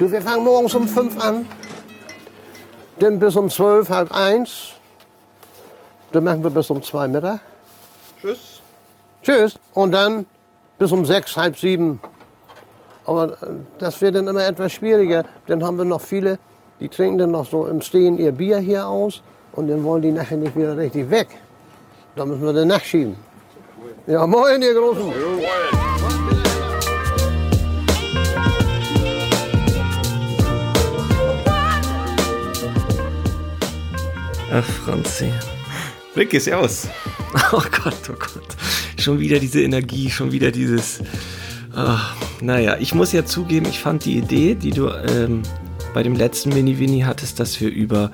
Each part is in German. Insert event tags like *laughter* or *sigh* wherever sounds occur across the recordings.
Du, wir fangen morgens um fünf an. Dann bis um zwölf, halb eins. Dann machen wir bis um zwei Mittag. Tschüss. Tschüss. Und dann bis um sechs, halb sieben. Aber äh, das wird dann immer etwas schwieriger. Dann haben wir noch viele, die trinken dann noch so im Stehen ihr Bier hier aus. Und dann wollen die nachher nicht wieder richtig weg. Da müssen wir dann nachschieben. Ja, moin, ihr Großen. Ach, Franzi. Ricky, servus. *laughs* Oh Gott, oh Gott. Schon wieder diese Energie, schon wieder dieses. Ach, naja, ich muss ja zugeben, ich fand die Idee, die du ähm, bei dem letzten Mini-Winnie hattest, dass wir über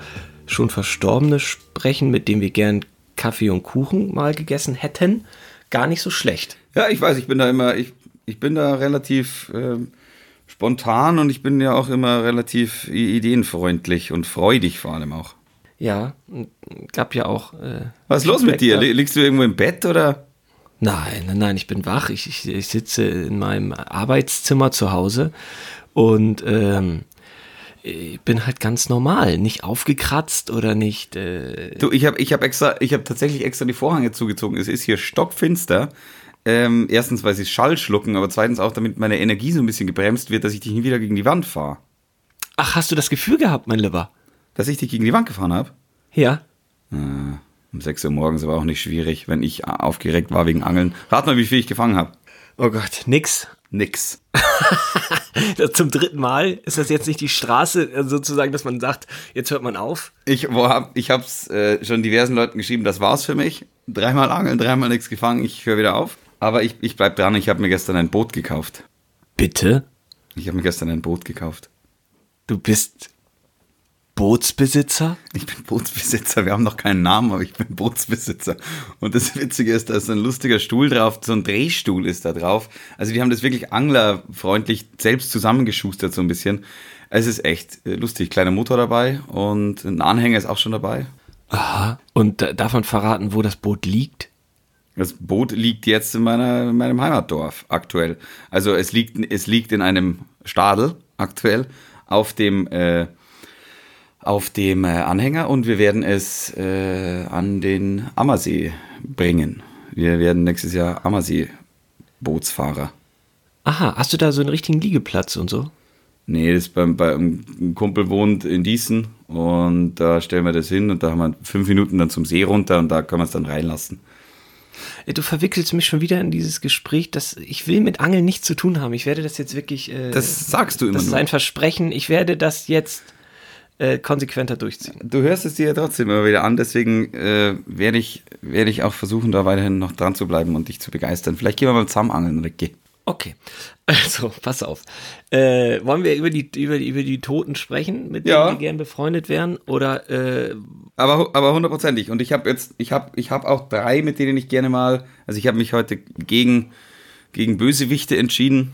schon Verstorbene sprechen, mit denen wir gern Kaffee und Kuchen mal gegessen hätten, gar nicht so schlecht. Ja, ich weiß, ich bin da immer, ich, ich bin da relativ ähm, spontan und ich bin ja auch immer relativ ideenfreundlich und freudig vor allem auch. Ja, gab ja auch. Äh, Was ist los mit dir? Liegst du irgendwo im Bett oder? Nein, nein, nein, ich bin wach. Ich, ich, ich sitze in meinem Arbeitszimmer zu Hause und ähm, ich bin halt ganz normal, nicht aufgekratzt oder nicht. Äh, Du, ich habe ich hab extra, ich habe tatsächlich extra die Vorhänge zugezogen. Es ist hier stockfinster. Ähm, erstens, weil sie Schall schlucken, aber zweitens auch, damit meine Energie so ein bisschen gebremst wird, dass ich dich nie wieder gegen die Wand fahre. ach, hast du das Gefühl gehabt, mein Lieber? Dass ich dich gegen die Wand gefahren habe? Ja. Um 6 Uhr morgens aber auch nicht schwierig, wenn ich aufgeregt war wegen Angeln. Rat mal, wie viel ich gefangen habe. Oh Gott, nix. Nix. *laughs* Zum dritten Mal ist das jetzt nicht die Straße äh, sozusagen, dass man sagt, jetzt hört man auf. Ich, wo hab, ich habe es äh, schon diversen Leuten geschrieben, das war's für mich. Dreimal angeln, dreimal nichts gefangen, ich höre wieder auf. Aber ich, ich bleib dran, ich habe mir gestern ein Boot gekauft. Bitte? Ich habe mir gestern ein Boot gekauft. Du bist Bootsbesitzer? Ich bin Bootsbesitzer, wir haben noch keinen Namen, aber ich bin Bootsbesitzer. Und das Witzige ist, da ist ein lustiger Stuhl drauf, so ein Drehstuhl ist da drauf. Also die haben das wirklich anglerfreundlich selbst zusammengeschustert so ein bisschen. Es ist echt äh, lustig, kleiner Motor dabei und ein Anhänger ist auch schon dabei. Aha. Und da- darf man verraten, wo das Boot liegt? Das Boot liegt jetzt in, meiner, in meinem Heimatdorf aktuell. Also es liegt, es liegt in einem Stadel aktuell auf dem, äh, auf dem äh, Anhänger und wir werden es äh, an den Ammersee bringen. Wir werden nächstes Jahr Ammersee-Bootsfahrer. Aha, hast du da so einen richtigen Liegeplatz und so? Nee, das beim, beim ein Kumpel wohnt in Diesen und da stellen wir das hin und da haben wir fünf Minuten dann zum See runter und da können wir es dann reinlassen. Ey, Du verwickelst mich schon wieder in dieses Gespräch, dass ich will mit Angeln nichts zu tun haben. Ich werde das jetzt wirklich. Äh, Das sagst du immer Das ist nur. ein Versprechen. Ich werde das jetzt äh, konsequenter durchziehen. Du hörst es dir ja trotzdem immer wieder an, deswegen äh, werde ich, werde ich auch versuchen, da weiterhin noch dran zu bleiben und dich zu begeistern. Vielleicht gehen wir mal zusammen angeln, Ricky. Okay, *laughs* also pass auf. Äh, wollen wir über die, über, die, über die Toten sprechen, mit Ja. denen wir gern befreundet wären? Oder äh, Aber, aber hundertprozentig. Und ich habe jetzt, ich habe ich hab auch drei, mit denen ich gerne mal, also ich habe mich heute gegen, gegen Bösewichte entschieden.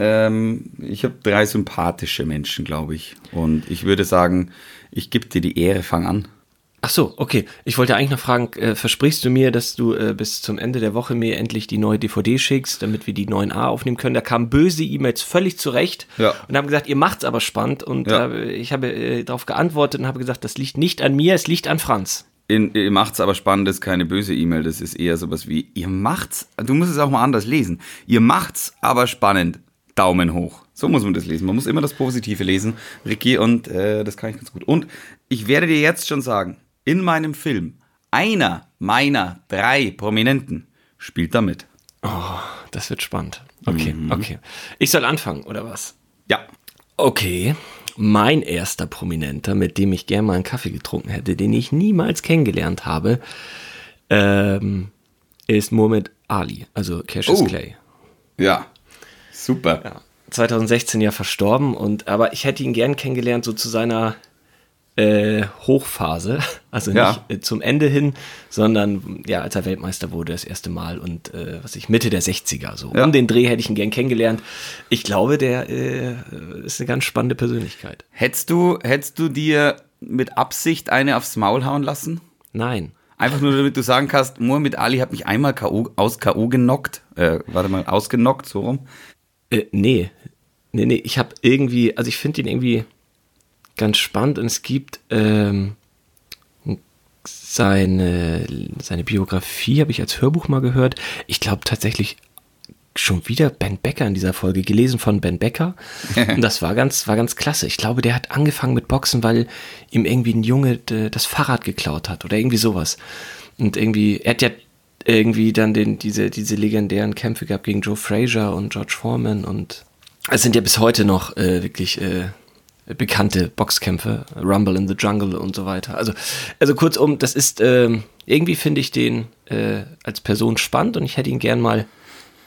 Ähm, ich habe drei sympathische Menschen, glaube ich. Und ich würde sagen, ich gebe dir die Ehre, fang an. ach so, okay. Ich wollte eigentlich noch fragen, äh, versprichst du mir, dass du äh, bis zum Ende der Woche mir endlich die neue DVD schickst, damit wir die 9a aufnehmen können? Da kamen böse E-Mails völlig zurecht Ja. und haben gesagt, ihr macht's aber spannend. Und Ja. äh, ich habe äh, darauf geantwortet und habe gesagt, das liegt nicht an mir, es liegt an Franz. In, ihr macht's aber spannend, das ist keine böse E-Mail, das ist eher sowas wie, ihr macht's, du musst es auch mal anders lesen, ihr macht's aber spannend, Daumen hoch. So muss man das lesen, man muss immer das Positive lesen, Ricky, und äh, das kann ich ganz gut. Und ich werde dir jetzt schon sagen, in meinem Film, einer meiner drei Prominenten spielt da mit. Das wird spannend. Okay, Mhm. okay. Ich soll anfangen, oder was? Ja, Okay, mein erster Prominenter, mit dem ich gerne mal einen Kaffee getrunken hätte, den ich niemals kennengelernt habe, ähm, ist Muhammad Ali, also Cassius Oh. Clay. ja, super. Ja, 2016 ja verstorben und aber ich hätte ihn gern kennengelernt so zu seiner äh, Hochphase, *laughs* also nicht Ja. äh, zum Ende hin, sondern ja, als er Weltmeister wurde das erste Mal und äh, was ich Mitte der 60er so. Ja. Um den Dreh hätte ich ihn gern kennengelernt. Ich glaube, der äh, ist eine ganz spannende Persönlichkeit. Hättest du, hättest du dir mit Absicht eine aufs Maul hauen lassen? Nein. Einfach nur, damit du sagen kannst, Muhammad Ali hat mich einmal KO, aus K.O. genockt. Äh, warte mal, ausgenockt, so rum. Äh, nee. Nee, nee, ich habe irgendwie, also ich finde ihn irgendwie ganz spannend und es gibt ähm, seine, seine Biografie, habe ich als Hörbuch mal gehört. Ich glaube tatsächlich schon wieder Ben Becker in dieser Folge, gelesen von Ben Becker. *laughs* Und das war ganz, war ganz klasse. Ich glaube, der hat angefangen mit Boxen, weil ihm irgendwie ein Junge das Fahrrad geklaut hat oder irgendwie sowas. Und irgendwie, er hat ja irgendwie dann den, diese, diese legendären Kämpfe gehabt gegen Joe Frazier und George Foreman und es sind ja bis heute noch äh, wirklich äh, bekannte Boxkämpfe, Rumble in the Jungle und so weiter. Also, also kurzum, das ist, äh, irgendwie finde ich den äh, als Person spannend und ich hätte ihn gern mal,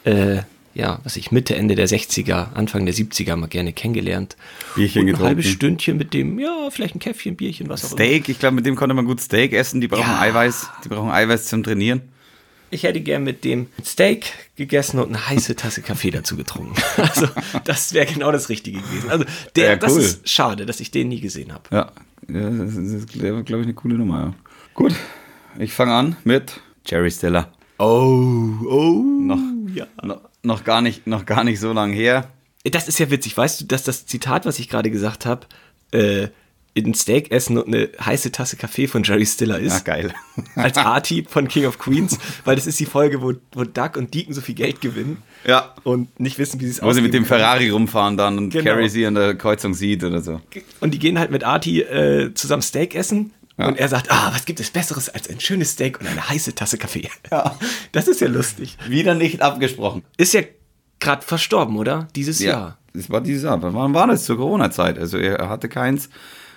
äh, ja, was ich Mitte, Ende der 60er, Anfang der 70er mal gerne kennengelernt. Bierchen und ein getrunken. halbes Stündchen mit dem, ja, vielleicht ein Käffchen, Bierchen, was auch immer. Steak, ich glaube, mit dem konnte man gut Steak essen. Die brauchen Ja. Eiweiß, die brauchen Eiweiß zum Trainieren. Ich hätte gern mit dem Steak gegessen und eine heiße Tasse Kaffee dazu getrunken. *laughs* Also, das wäre genau das Richtige gewesen. Also, der, Ja, das cool. ist schade, dass ich den nie gesehen habe. Ja, ja das ist, glaube ich, eine coole Nummer. Ja. Gut, ich fange an mit Jerry Stiller. Oh, oh. Noch, ja. noch, noch, gar nicht, noch gar nicht so lange her. Das ist ja witzig. Weißt du, dass das Zitat, was ich gerade gesagt habe, äh, ein Steak essen und eine heiße Tasse Kaffee von Jerry Stiller Ah, ist? geil. *laughs* Als Artie von King of Queens, weil das ist die Folge, wo, wo Duck und Deacon so viel Geld gewinnen Ja. und nicht wissen, wie sie es Wo sie mit dem können. Ferrari rumfahren dann und Genau. Carrie sie an der Kreuzung sieht oder so. Und die gehen halt mit Artie äh, zusammen Steak essen. Ja. Und er sagt, ah, was gibt es Besseres als ein schönes Steak und eine heiße Tasse Kaffee? *laughs* Ja. Das ist ja lustig. Wieder nicht abgesprochen. Ist ja gerade verstorben, oder? Dieses Jahr. Das war dieses Jahr. Wann war das? Zur Corona-Zeit. Also er hatte keins,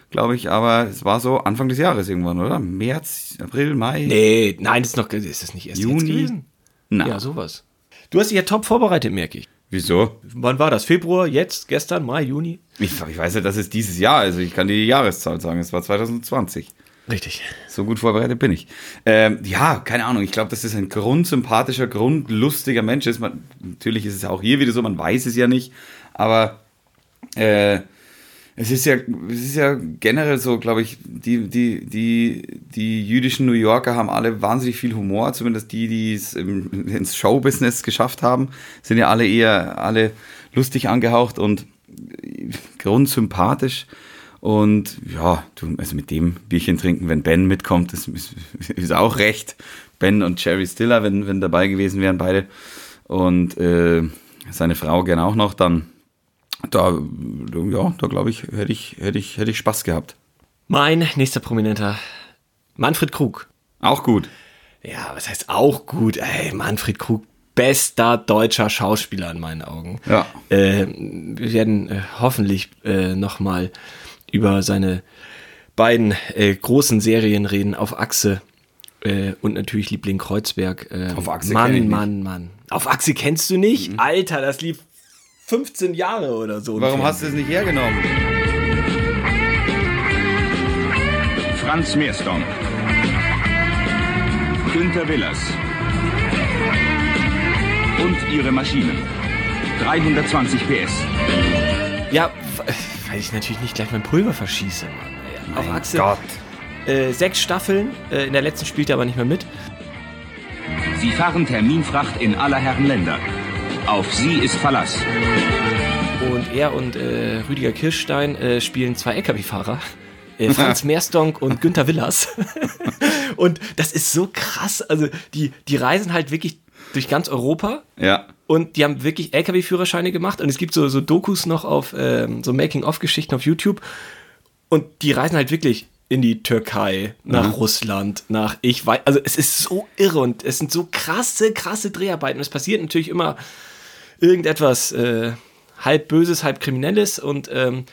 glaube ich, aber es war so Anfang des Jahres irgendwann, oder? März, April, Mai. Nee, nein, das ist noch, ist das nicht erst Juni? jetzt gewesen? Na. Ja, sowas. Du hast dich ja top vorbereitet, merke ich. Wieso? Wann war das? Februar, jetzt, gestern, Mai, Juni? Ich, ich weiß ja, das ist dieses Jahr. Also ich kann dir die Jahreszahl sagen. Es war 2020. Richtig. So gut vorbereitet bin ich. Ähm, ja, keine Ahnung. Ich glaube, dass das ein grundsympathischer, grundlustiger Mensch ist. Man, natürlich ist es auch hier wieder so, man weiß es ja nicht. Aber äh, es ist ja, es ist ja generell so, glaube ich, die, die, die, die jüdischen New Yorker haben alle wahnsinnig viel Humor, zumindest die, die es im, ins Showbusiness geschafft haben, sind ja alle eher alle lustig angehaucht und grundsympathisch. Und ja, du, also mit dem Bierchen trinken, wenn Ben mitkommt, das ist, ist auch recht. Ben und Jerry Stiller, wenn, wenn dabei gewesen wären, beide. Und äh, seine Frau gerne auch noch, dann da, ja, da glaube ich, hätte ich, hätte ich, hätte ich Spaß gehabt. Mein nächster Prominenter, Manfred Krug. Auch gut. Ja, was heißt auch gut? Ey, Manfred Krug, bester deutscher Schauspieler in meinen Augen. Ja. Äh, wir werden äh, hoffentlich äh, nochmal über seine beiden äh, großen Serien reden, auf Achse äh, und natürlich Liebling Kreuzberg. Äh, Auf Achse Mann. Mann, Mann. Auf Achse kennst du nicht? Alter, das lief 15 Jahre oder so. Warum hast du es nicht hergenommen? Franz Meersdorf. Günter Willers. Und ihre Maschinen. 320 PS. Ja, weil ich natürlich nicht gleich mein Pulver verschieße, Mann. Auf Achse. Gott. Äh, sechs Staffeln. Äh, in der letzten spielt er aber nicht mehr mit. Sie fahren Terminfracht in aller Herren Länder. Auf sie ist Verlass. Und er und äh, Rüdiger Kirschstein äh, spielen zwei LKW-Fahrer. Äh, Franz *laughs* Meerstonk und Günther Willers. *laughs* und das ist so krass. Also, die, die reisen halt wirklich durch ganz Europa Ja. und die haben wirklich LKW-Führerscheine gemacht. Und es gibt so, so Dokus noch auf ähm, so Making-of-Geschichten auf YouTube. Und die reisen halt wirklich in die Türkei, nach Russland, nach ich weiß, also es ist so irre und es sind so krasse, krasse Dreharbeiten. Es passiert natürlich immer irgendetwas äh, halb Böses, halb Kriminelles und ähm,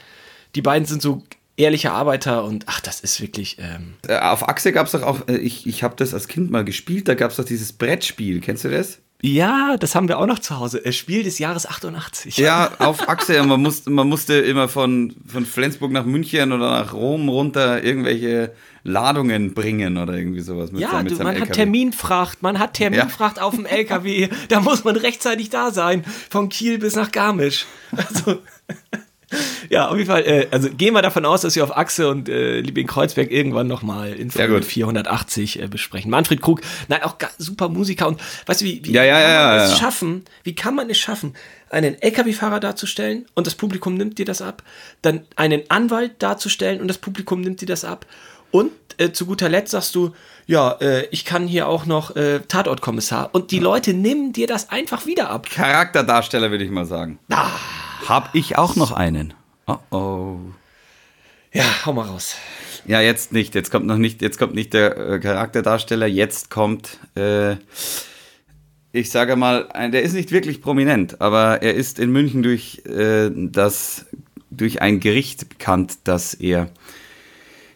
die beiden sind so ehrliche Arbeiter und ach, das ist wirklich. Ähm, Äh, Auf Achse gab es doch auch, äh, ich, ich habe das als Kind mal gespielt, da gab es doch dieses Brettspiel. Kennst du das? Ja, das haben wir auch noch zu Hause. Äh, Spiel des Jahres 88. Ja, auf Achse. Man, muss, man musste immer von, von Flensburg nach München oder nach Rom runter irgendwelche Ladungen bringen oder irgendwie sowas. Mit Ja, seinem- mit du, man hat LKW. Terminfracht, man hat Terminfracht auf dem LKW. Da muss man rechtzeitig da sein, von Kiel bis nach Garmisch. Also, Ja, auf jeden Fall. Äh, also gehen wir davon aus, dass wir auf Achse und äh, Liebling Kreuzberg irgendwann nochmal in Folge gut. 480 äh, besprechen. Manfred Krug, nein, auch super Musiker. Und weißt du, wie, wie Ja, ja, kann man ja, es schaffen? Wie kann man es schaffen, einen LKW-Fahrer darzustellen und das Publikum nimmt dir das ab? Dann einen Anwalt darzustellen und das Publikum nimmt dir das ab? Und äh, zu guter Letzt sagst du, ja, äh, ich kann hier auch noch äh, Tatortkommissar. Und die Leute nehmen dir das einfach wieder ab. Charakterdarsteller, würde ich mal sagen. Ah. Hab ich auch noch einen? Oh oh. Ja, hau mal raus. Ja, jetzt nicht. Jetzt kommt noch nicht, jetzt kommt nicht der äh, Charakterdarsteller, jetzt kommt, äh, ich sage mal, ein, der ist nicht wirklich prominent, aber er ist in München durch äh, das, durch ein Gericht bekannt, das er,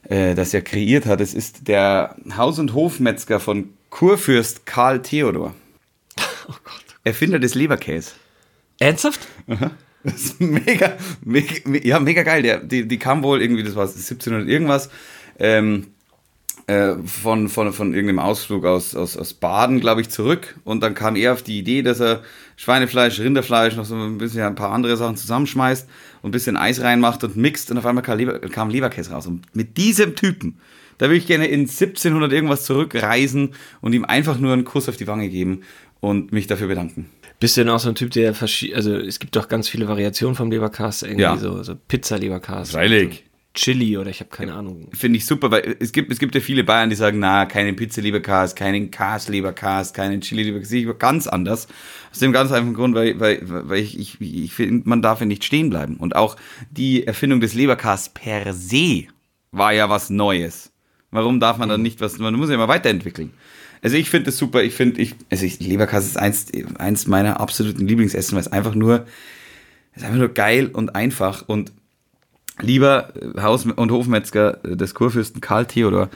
äh, das er kreiert hat. Es ist der Haus- und Hofmetzger von Kurfürst Karl Theodor. *laughs* Oh Gott. Erfinder des Leberkäse. Ernsthaft? Das ist mega, mega, ja, mega geil. Der, die, die kam wohl irgendwie, das war 1700 irgendwas, ähm, äh, von, von, von irgendeinem Ausflug aus, aus, aus Baden, glaube ich, zurück. Und dann kam er auf die Idee, dass er Schweinefleisch, Rinderfleisch, noch so ein bisschen ein paar andere Sachen zusammenschmeißt und ein bisschen Eis reinmacht und mixt und auf einmal kam, Leber, kam Leberkäse raus. Und mit diesem Typen, da würde ich gerne in 1700 irgendwas zurückreisen und ihm einfach nur einen Kuss auf die Wange geben und mich dafür bedanken. Bist du denn auch so ein Typ, der verschiedene, also es gibt doch ganz viele Variationen vom Leberkas, irgendwie Ja. so, so Pizza-Leberkas. Freilich. Chili oder ich habe keine Ahnung. Finde ich super, weil es gibt, es gibt ja viele Bayern, die sagen, na, keinen Pizza-Leberkas, keinen Kas-Leberkas, keinen Chili-Leberkas, sehe ich ganz anders. Aus dem ganz einfachen Grund, weil, weil, weil ich, ich, ich finde, man darf ja nicht stehen bleiben. Und auch die Erfindung des Leberkas per se war ja was Neues. Warum darf man dann nicht was, man muss ja immer weiterentwickeln. Also ich finde das super, ich finde, ich, also ich, Leberkas ist eins, eins meiner absoluten Lieblingsessen, weil es einfach nur, ist einfach nur geil und einfach und Lieber äh, Haus- und Hofmetzger äh, des Kurfürsten Karl Theodor,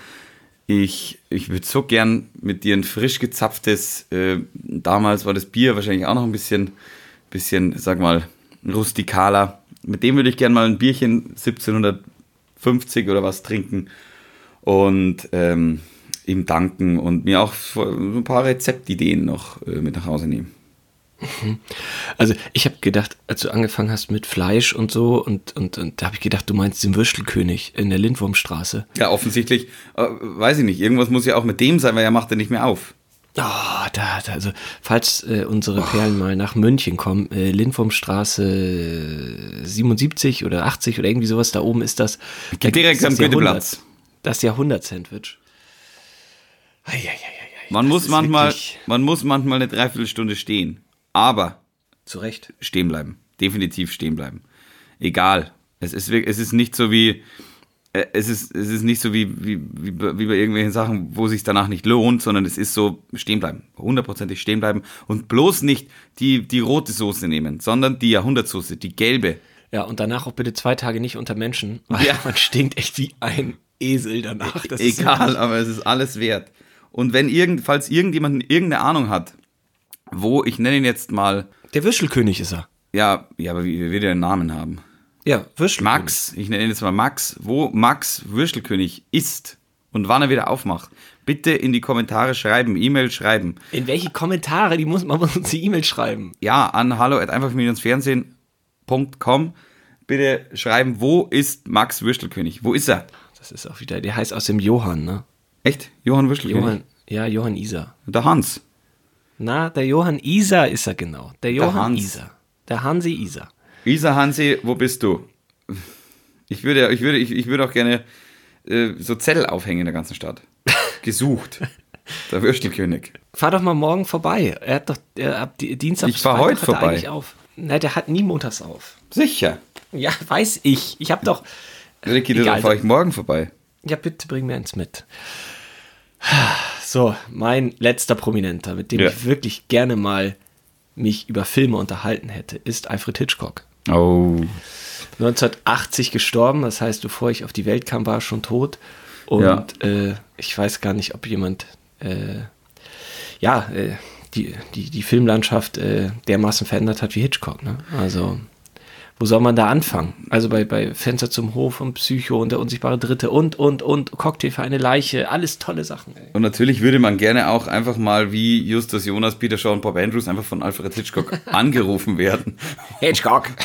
ich, ich würde so gern mit dir ein frisch gezapftes, äh, damals war das Bier wahrscheinlich auch noch ein bisschen, bisschen, sag mal, rustikaler. Mit dem würde ich gern mal ein Bierchen 1750 oder was trinken und ähm, ihm danken und mir auch ein paar Rezeptideen noch äh, mit nach Hause nehmen. *laughs* Also ich habe gedacht, als du angefangen hast mit Fleisch und so und, und, und da habe ich gedacht, du meinst den Würstelkönig in der Lindwurmstraße. Ja, offensichtlich, äh, weiß ich nicht, irgendwas muss ja auch mit dem sein, weil er macht er nicht mehr auf. Oh, da, da, also falls äh, unsere Perlen mal nach München kommen, äh, Lindwurmstraße äh, 77 oder 80 oder irgendwie sowas, da oben ist das. Da direkt am Goetheplatz. Das Jahrhundert-Sandwich. Man muss manchmal, wirklich- man muss manchmal eine Dreiviertelstunde stehen. Aber Zu Recht. stehen bleiben. Definitiv stehen bleiben. Egal. Es ist, es ist nicht so wie, äh, es ist, es ist nicht so wie, wie, wie, bei- wie bei irgendwelchen Sachen, wo sich danach nicht lohnt, sondern es ist so stehen bleiben. Hundertprozentig stehen bleiben und bloß nicht die, die rote Soße nehmen, sondern die Jahrhundertsoße, die gelbe. Ja, und danach auch bitte zwei Tage nicht unter Menschen. Weil *laughs* Ja. man stinkt echt wie ein Esel danach. Das ist Egal, aber es ist alles wert. Und wenn irgend, falls irgendjemand irgendeine Ahnung hat, wo, ich nenne ihn jetzt mal, Der Würstelkönig ist er. ja, ja, aber wie wie will der einen Namen haben? Ja, Würstelkönig. Max, ich nenne ihn jetzt mal Max, wo Max Würstelkönig ist und wann er wieder aufmacht. Bitte in die Kommentare schreiben, E-Mail schreiben. In welche Kommentare? Die muss, man muss uns die E-Mail schreiben. Ja, an hallo at einfach-fernsehen.com. Bitte schreiben, wo ist Max Würstelkönig? Wo ist er? Das ist auch wieder, der heißt aus dem Johann, ne? Echt? Johann Würstelkönig? Johann, ja, Johann Isa. Der Hans. Na, der Johann Isa ist er genau. Der Johann Hans. Isa. Der Hansi Isa. Isa Hansi, wo bist du? Ich würde, ich würde, ich, ich würde auch gerne äh, so Zettel aufhängen in der ganzen Stadt. *laughs* Gesucht. Der Würstelkönig. Fahr doch mal morgen vorbei. Er hat doch er, ab die- Dienstag Ich fahr heute vorbei. auf. Na, der hat nie montags auf. Sicher. Ja, weiß ich. Ich habe doch. Ricky, dann fahre ich morgen vorbei. Ja, bitte bring mir eins mit. So, mein letzter Prominenter, mit dem Ja. ich wirklich gerne mal mich über Filme unterhalten hätte, ist Alfred Hitchcock. Oh. 1980 gestorben, das heißt, bevor ich auf die Welt kam, war er schon tot. Und Ja. äh, ich weiß gar nicht, ob jemand, äh, ja, äh, die, die, die Filmlandschaft äh, dermaßen verändert hat wie Hitchcock. Ne? Also, wo soll man da anfangen? Also bei, bei Fenster zum Hof und Psycho und der unsichtbare Dritte und, und, und Cocktail für eine Leiche, alles tolle Sachen. Ey. Und natürlich würde man gerne auch einfach mal wie Justus Jonas, Peter Shaw und Bob Andrews einfach von Alfred Hitchcock *laughs* angerufen werden. Hitchcock! *laughs*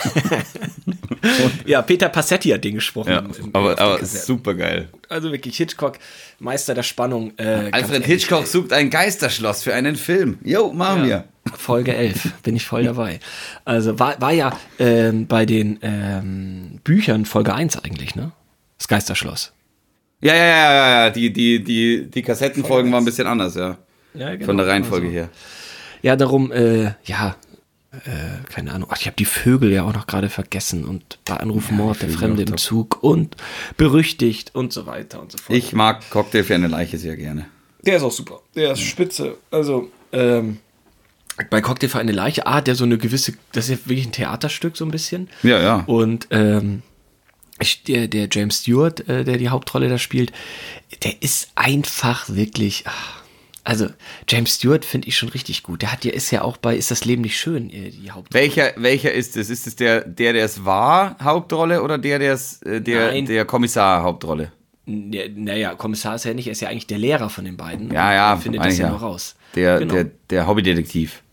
Ja, Peter Passetti hat den gesprochen. Ja, aber, aber super geil. Also wirklich Hitchcock, Meister der Spannung. Äh, Alfred Hitchcock sucht ein Geisterschloss für einen Film. Jo, machen wir. Folge 11, bin ich voll dabei. Also war, war ja ähm, bei den ähm, Büchern Folge 1 eigentlich, ne? Das Geisterschloss. Ja, ja, ja, ja, ja. Die, die, die, die Kassettenfolgen waren ein bisschen anders, ja. Ja, genau. Von der Reihenfolge her. Ja, darum, äh, ja, äh, keine Ahnung. Ach, ich habe die Vögel ja auch noch gerade vergessen und bei Anruf Mord, der Fremde im. Zug und berüchtigt und so weiter und so fort. Ich mag Cocktail für eine Leiche sehr gerne. Der ist auch super. Der ist spitze. Also, ähm, bei Cocktail für eine Leiche, ah, der so eine gewisse, das ist ja wirklich ein Theaterstück so ein bisschen. Ja, ja. Und ähm, ich- der, der James Stewart, äh, der die Hauptrolle da spielt, der ist einfach wirklich. ach, also James Stewart finde ich schon richtig gut. Der hat ja ist ja auch bei Ist das Leben nicht schön äh, die Hauptrolle. Welcher, welcher ist es? Ist es der, der, der es war, Hauptrolle oder der, der es, äh, der, Nein. der Kommissar, Hauptrolle? Ja, naja, Kommissar ist ja nicht, er ist ja eigentlich der Lehrer von den beiden. Ja, ja, Er findet das ja ja. nur raus. Der, Genau. der, der Hobbydetektiv.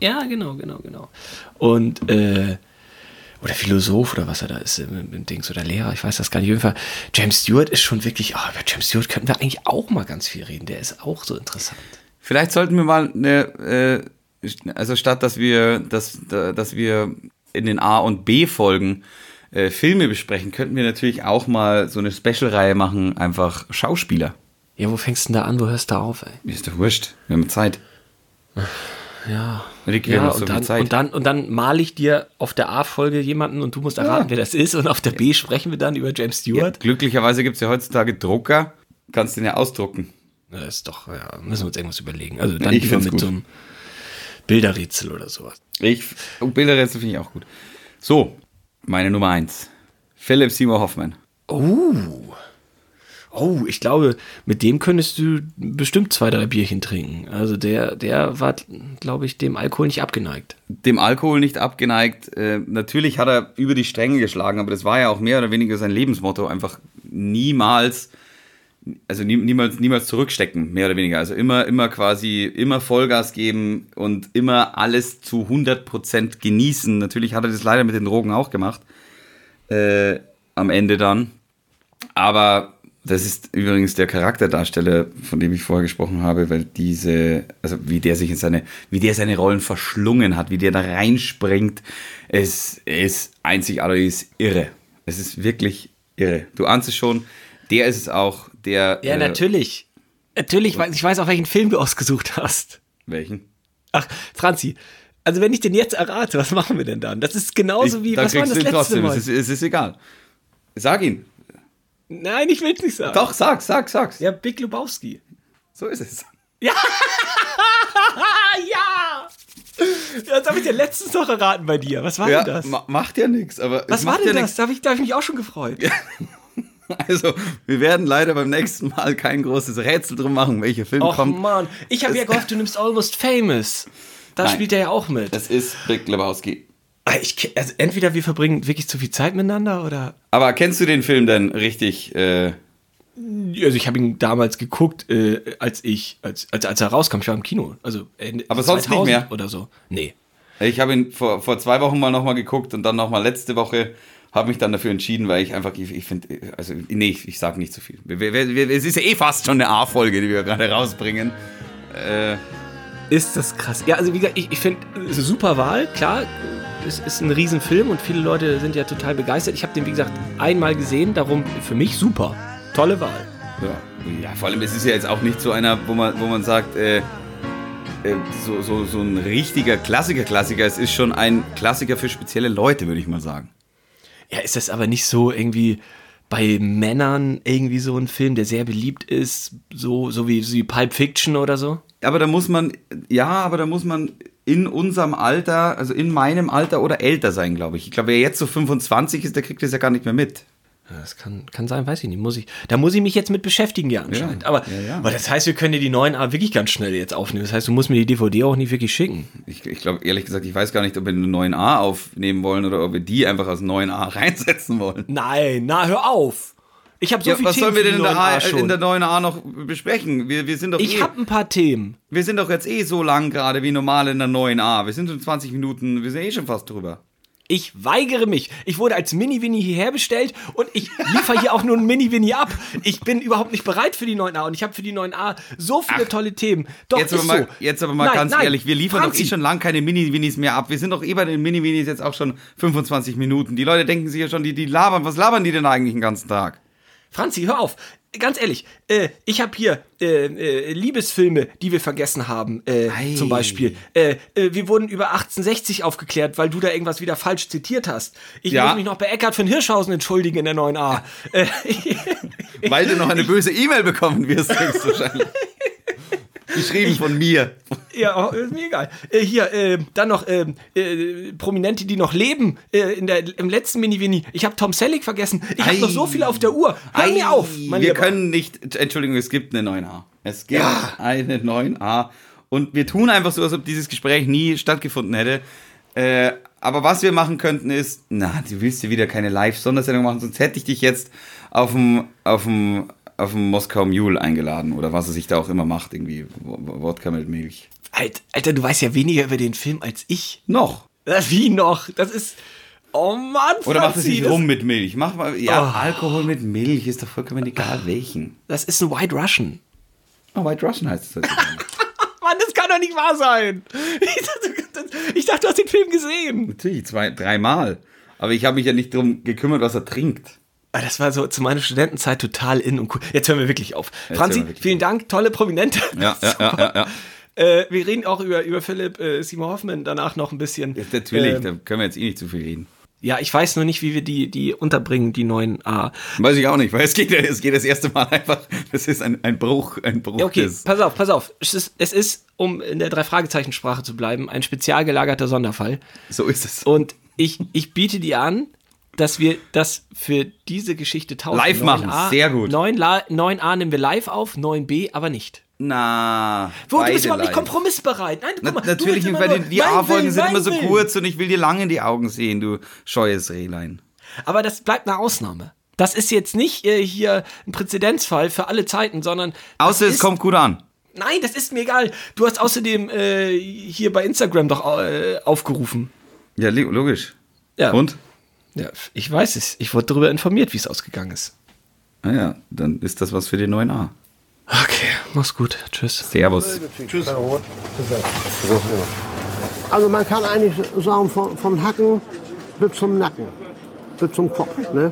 Ja, genau, genau, genau. Und, äh, oder Philosoph oder was er da ist im, im Dings oder Lehrer, ich weiß das gar nicht. Auf jeden Fall, James Stewart ist schon wirklich, ah, über James Stewart könnten wir eigentlich auch mal ganz viel reden. Der ist auch so interessant. Vielleicht sollten wir mal eine, äh, also statt dass wir, dass, dass wir in den A- und B-Folgen äh, Filme besprechen, könnten wir natürlich auch mal so eine Special-Reihe machen, einfach Schauspieler. Ja, wo fängst du denn da an? Wo hörst du auf, ey? Mir ist doch wurscht. Wir haben Zeit. *laughs* Ja. Haben Ja, und, dann, Zeit. und dann und dann male ich dir auf der A-Folge jemanden und du musst erraten, wer das ist. Und auf der B sprechen wir dann über James Stewart. Glücklicherweise gibt es ja heutzutage Drucker. Kannst den ja ausdrucken. Das ist doch, ja, müssen wir uns irgendwas überlegen. Also dann Ich mit gut. so einem Bilderrätsel oder sowas. Ich, oh, Bilderrätsel finde ich auch gut. So, meine Nummer eins. Philipp Seymour Hoffman. Oh. Oh, ich glaube, mit dem könntest du bestimmt zwei, drei Bierchen trinken. Also der, der war, glaube ich, dem Alkohol nicht abgeneigt. Dem Alkohol nicht abgeneigt. Äh, natürlich hat er über die Stränge geschlagen, aber das war ja auch mehr oder weniger sein Lebensmotto. Einfach niemals, also nie, niemals, niemals zurückstecken, mehr oder weniger. Also immer, immer quasi, immer Vollgas geben und immer alles zu 100% genießen. Natürlich hat er das leider mit den Drogen auch gemacht. Äh, am Ende dann. Aber das ist übrigens der Charakterdarsteller, von dem ich vorher gesprochen habe, weil diese, also wie der sich in seine, wie der seine Rollen verschlungen hat, wie der da reinspringt, es ist einzigartig, ist irre. Es ist wirklich irre. Du ahnst es schon, der ist es auch, der. Ja, äh, natürlich. Natürlich, ich weiß auch, welchen Film du ausgesucht hast. Welchen? Ach, Franzi, also wenn ich den jetzt errate, was machen wir denn dann? Das ist genauso wie, dann was war das letzte trotzdem, Mal? es ist, es ist egal. Sag ihn. Nein, ich will es nicht sagen. Doch, sag, sag, sag's. Ja, Big Lebowski. So ist es. Ah, ja! *laughs* Das habe ich dir letztens noch erraten bei dir. Was war Ja, denn das? ma macht ja nichts, aber Was war denn ja das? Da habe ich, da hab ich mich auch schon gefreut. *laughs* Also, wir werden leider beim nächsten Mal kein großes Rätsel drum machen, welcher Film Och kommt. Mann, ich habe ja gehofft, du nimmst Almost Famous. Da Nein. spielt er ja auch mit. Das ist Big Lebowski. Ah, Ich, also entweder wir verbringen wirklich zu viel Zeit miteinander oder. Aber kennst du den Film denn richtig? Äh, Also ich habe ihn damals geguckt, äh, als ich, als, als, als er rauskam. Ich war im Kino. Also Ende Aber sonst nicht mehr? Oder so. Nee. ich habe ihn vor, vor zwei Wochen mal nochmal geguckt und dann nochmal letzte Woche habe mich dann dafür entschieden, weil ich einfach, ich, ich finde, also, nee, ich, ich sag nicht zu viel. Wir, wir, wir, es ist ja eh fast schon eine A-Folge, die wir gerade rausbringen. Äh, Ist das krass. Ja, also wie gesagt, ich, ich finde, super Wahl. Klar, es ist ein Riesenfilm und viele Leute sind ja total begeistert. Ich habe den, wie gesagt, einmal gesehen, darum für mich super. Tolle Wahl. Ja. ja, vor allem, es ist ja jetzt auch nicht so einer, wo man, wo man sagt, äh, äh, so, so, so ein richtiger Klassiker-Klassiker. Es ist schon ein Klassiker für spezielle Leute, würde ich mal sagen. Ja, ist das aber nicht so irgendwie bei Männern irgendwie so ein Film, der sehr beliebt ist, so, so wie, so wie Pulp Fiction oder so? Aber da muss man, ja, aber da muss man in unserem Alter, also in meinem Alter oder älter sein, glaube ich. Ich glaube, wer jetzt so 25 ist, der kriegt das ja gar nicht mehr mit. Das kann, kann sein, weiß ich nicht. Muss ich, da muss ich mich jetzt mit beschäftigen, ja, anscheinend. Ja, aber, ja, ja. aber das heißt, wir können dir die neuen A wirklich ganz schnell jetzt aufnehmen. Das heißt, du musst mir die DVD auch nicht wirklich schicken. Ich, ich glaube, ehrlich gesagt, ich weiß gar nicht, ob wir eine 9a aufnehmen wollen oder ob wir die einfach aus *laughs* 9a reinsetzen wollen. Nein, na, hör auf! Ich habe so Ja, viel was Themen sollen wir denn in der, 9a A, in der 9a noch besprechen? Wir, wir, sind doch Ich eh, habe ein paar Themen. wir sind doch jetzt eh so lang gerade wie normal in der 9a. Wir sind schon 20 Minuten, wir sind eh schon fast drüber. Ich weigere mich. Ich wurde als Mini-Winnie hierher bestellt und ich liefere hier auch nur ein Mini-Winnie ab. Ich bin überhaupt nicht bereit für die 9a und ich habe für die 9a so viele tolle Themen. Doch, Jetzt aber, mal, so. jetzt aber mal Nein, ganz nein, ehrlich, wir liefern Franzi, doch eh schon lang keine Mini-Winis mehr ab. Wir sind doch eh bei den Mini-Winis jetzt auch schon 25 Minuten. Die Leute denken sich ja schon, die, die labern. Was labern die denn eigentlich den ganzen Tag? Franzi, hör auf. Ganz ehrlich, äh, ich habe hier äh, äh, Liebesfilme, die wir vergessen haben, äh, zum Beispiel. Äh, äh, wir wurden über 1860 aufgeklärt, weil du da irgendwas wieder falsch zitiert hast. Ich Ja. muss mich noch bei Eckart von Hirschhausen entschuldigen in der 9a. Äh, *laughs* Weil du noch eine böse E-Mail bekommen wirst, höchstwahrscheinlich. Geschrieben von mir. ja, oh, ist mir egal. Äh, hier, äh, dann noch äh, äh, Prominente, die noch leben. Äh, in der, Im letzten Mini-Winnie. Ich habe Tom Selleck vergessen. Ich habe noch so viel auf der Uhr. Hör Ei, mir auf, Wir Lieber. können nicht, Entschuldigung, es gibt eine 9a. Es gibt Ja. eine 9a. Und wir tun einfach so, als ob dieses Gespräch nie stattgefunden hätte. Äh, aber was wir machen könnten ist, na, du willst ja wieder keine Live-Sondersendung machen, sonst hätte ich dich jetzt auf dem, auf dem, auf dem Moskau Mule eingeladen oder was er sich da auch immer macht, irgendwie Wo- Wodka mit Milch. Alter, Alter, du weißt ja weniger über den Film als ich. Noch. Das, wie noch? Das ist. Oh Mann, Oder macht es Franzi, nicht das, rum mit Milch? Mach mal, ja, Oh. Alkohol mit Milch ist doch vollkommen egal welchen. das ist ein White Russian. Oh, White Russian heißt es. *laughs* Mann, das kann doch nicht wahr sein. Ich dachte, ich dachte, du hast den Film gesehen. Natürlich, zwei, dreimal. Aber ich habe mich ja nicht darum gekümmert, was er trinkt. Ah, Das war so zu meiner Studentenzeit total in und cool. Jetzt hören wir wirklich auf. Franzi, hören wir wirklich vielen Dank, tolle Prominente. Ja, ja, ja, ja, ja. Äh, wir reden auch über, über Philipp äh, Simon Hoffmann danach noch ein bisschen. Ja, Natürlich, Ähm, da können wir jetzt eh nicht zu viel reden. ja, ich weiß nur nicht, wie wir die, die unterbringen, die neuen A. Weiß ich auch nicht, weil es geht, es geht das erste Mal einfach, das ist ein, ein Bruch, ein Bruch Ja, okay, des... pass auf, pass auf. Es ist, es ist, um in der Drei-Fragezeichen-Sprache zu bleiben, ein spezial gelagerter Sonderfall. So ist es. Und ich, ich biete dir an, dass wir das für diese Geschichte tauschen. Live machen, 9a, sehr gut. 9, La- 9a nehmen wir live auf, 9b aber nicht. Na, Wo, du bist überhaupt nicht kompromissbereit. Nein, Na, guck mal, du natürlich nicht, weil die, die A-Folgen sind immer so Willen. kurz und ich will dir lange in die Augen sehen, du scheues Rehlein. Aber das bleibt eine Ausnahme. Das ist jetzt nicht äh, hier ein Präzedenzfall für alle Zeiten, sondern. Außer es kommt gut an. Nein, das ist mir egal. Du hast außerdem äh, hier bei Instagram doch äh, aufgerufen. Ja, logisch. Ja. Und? Ja, ich weiß es. Ich wurde darüber informiert, wie es ausgegangen ist. Naja, dann ist das was für den neuen A. Okay, mach's gut. Tschüss. Servus. Tschüss. Also man kann eigentlich sagen, von, von Hacken bis zum Nacken, bis zum Kopf. Ne?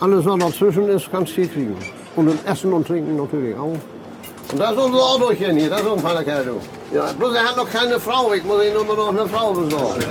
Alles, was dazwischen ist, kannst du hier kriegen. Und im Essen und Trinken natürlich auch. Und das ist unser Autochen hier, das ist ein feiner Kerl, du. Ja, bloß er hat noch keine Frau, ich muss ihm nur noch eine Frau besorgen.